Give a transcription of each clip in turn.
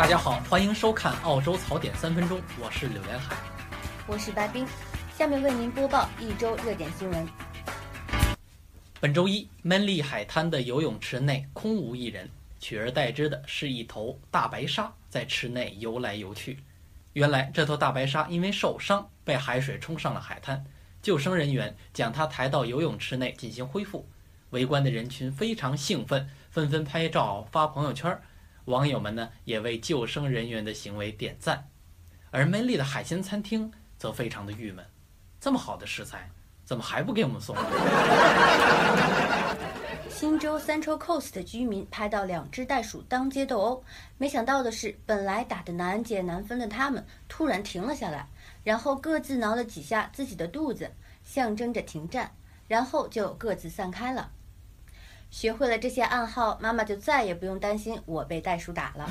大家好，欢迎收看澳洲槽点三分钟，我是柳连海。我是白冰，下面为您播报一周热点新闻。本周一，闷利海滩的游泳池内空无一人，取而代之的是一头大白鲨在池内游来游去。原来，这头大白鲨因为受伤被海水冲上了海滩，救生人员将它抬到游泳池内进行恢复。围观的人群非常兴奋，纷纷拍照发朋友圈。网友们呢也为救生人员的行为点赞，而美丽的海鲜餐厅则非常的郁闷：这么好的食材，怎么还不给我们送？新州 Central Coast 的居民拍到两只袋鼠当街斗殴，没想到的是，本来打得难解难分的他们突然停了下来，然后各自挠了几下自己的肚子，象征着停战，然后就各自散开了。学会了这些暗号，妈妈就再也不用担心我被袋鼠打了。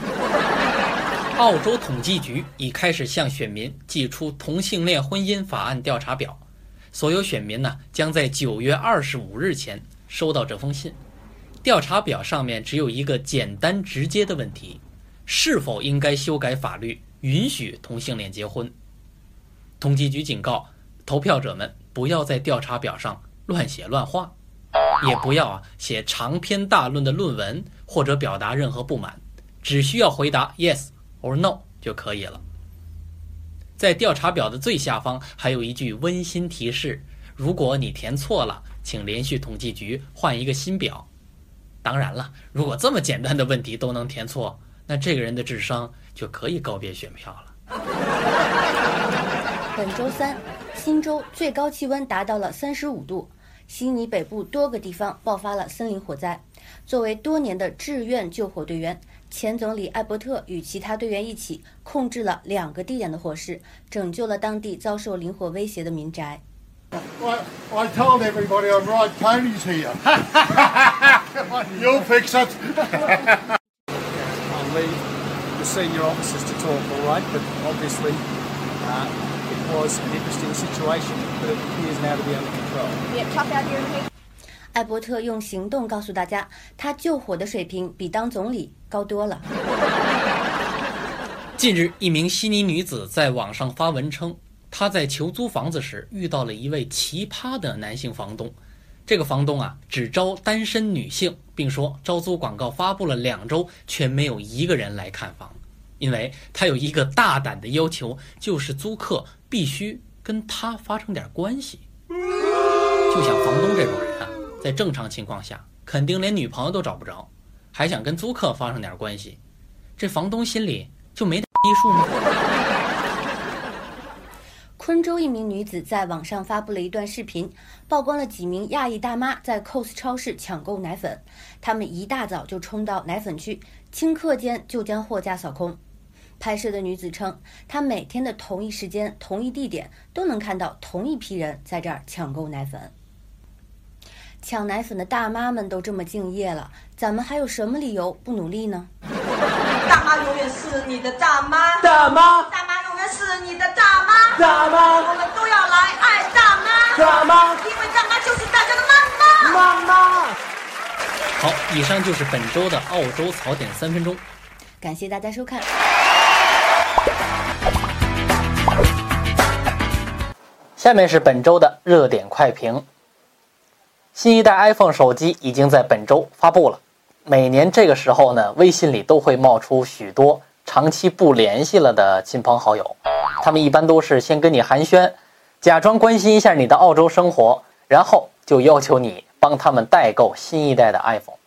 澳洲统计局已开始向选民寄出同性恋婚姻法案调查表，所有选民呢将在九月二十五日前收到这封信。调查表上面只有一个简单直接的问题：是否应该修改法律允许同性恋结婚？统计局警告投票者们不要在调查表上乱写乱画。也不要啊写长篇大论的论文或者表达任何不满，只需要回答 yes or no 就可以了。在调查表的最下方还有一句温馨提示：如果你填错了，请联系统计局换一个新表。当然了，如果这么简单的问题都能填错，那这个人的智商就可以告别选票了。本周三，新州最高气温达到了三十五度。悉尼北部多个地方爆发了森林火灾。作为多年的志愿救火队员，前总理艾伯特与其他队员一起控制了两个地点的火势，拯救了当地遭受林火威胁的民宅。I, I told everybody I'm right Tony's here. You'll fix it. I'll leave the senior officers to talk, all right? But obviously, uh, was an interesting situation, but it appears now to be under control. Yeah, tough out here in the heat. 艾伯特用行动告诉大家，他救火的水平比当总理高多了。近日，一名悉尼女子在网上发文称，她在求租房子时遇到了一位奇葩的男性房东。这个房东啊，只招单身女性，并说招租广告发布了两周，却没有一个人来看房，因为他有一个大胆的要求，就是租客必须跟他发生点关系。就像房东这种人啊，在正常情况下肯定连女朋友都找不着，还想跟租客发生点关系，这房东心里就没点逼数吗？昆州一名女子在网上发布了一段视频，曝光了几名亚裔大妈在 COS 超市抢购奶粉。她们一大早就冲到奶粉区，顷刻间就将货架扫空。拍摄的女子称，她每天的同一时间、同一地点都能看到同一批人在这儿抢购奶粉。抢奶粉的大妈们都这么敬业了，咱们还有什么理由不努力呢？大妈永远是你的大妈，大妈，大妈永远是你的大妈，大妈，我们都要来爱大妈，大妈，因为大妈就是大家的妈妈。妈妈。好，以上就是本周的澳洲槽点三分钟。感谢大家收看。下面是本周的热点快评。新一代 iPhone 手机已经在本周发布了。每年这个时候呢，微信里都会冒出许多长期不联系了的亲朋好友，他们一般都是先跟你寒暄，假装关心一下你的澳洲生活，然后就要求你帮他们代购新一代的 iPhone。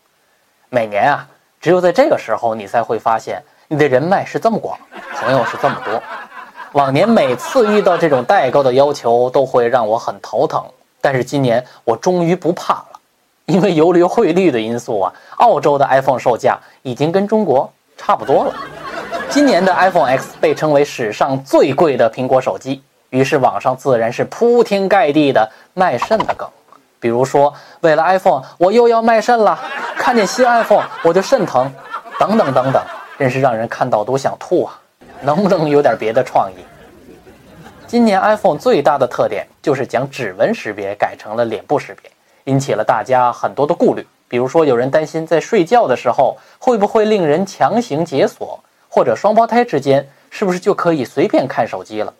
每年啊，只有在这个时候，你才会发现你的人脉是这么广，朋友是这么多。往年每次遇到这种代购的要求，都会让我很头疼。但是今年我终于不怕了，因为由于汇率的因素啊，澳洲的 iPhone 售价已经跟中国差不多了。今年的 iPhone X 被称为史上最贵的苹果手机，于是网上自然是铺天盖地的卖肾的梗，比如说为了 iPhone 我又要卖肾了，看见新 iPhone 我就肾疼，等等等等，真是让人看到都想吐啊！能不能有点别的创意？今年 iPhone 最大的特点就是将指纹识别改成了脸部识别，引起了大家很多的顾虑。比如说，有人担心在睡觉的时候会不会令人强行解锁，或者双胞胎之间，是不是就可以随便看手机了？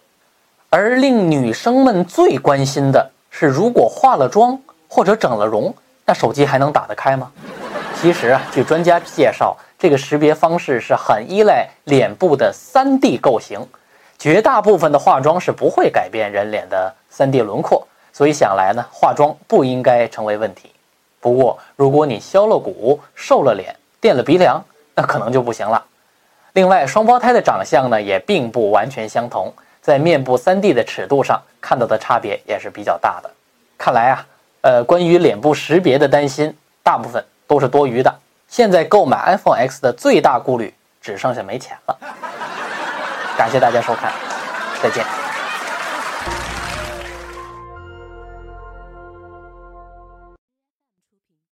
而令女生们最关心的是，如果化了妆或者整了容，那手机还能打得开吗？其实啊，据专家介绍，这个识别方式是很依赖脸部的 3D 构型，绝大部分的化妆是不会改变人脸的 3D 轮廓，所以想来呢，化妆不应该成为问题。不过，如果你削了骨、瘦了脸、垫了鼻梁，那可能就不行了。另外，双胞胎的长相呢也并不完全相同，在面部 3D 的尺度上看到的差别也是比较大的。看来啊，呃，关于脸部识别的担心，大部分都是多余的。现在购买 iPhone X 的最大顾虑，只剩下没钱了。感谢大家收看，再见。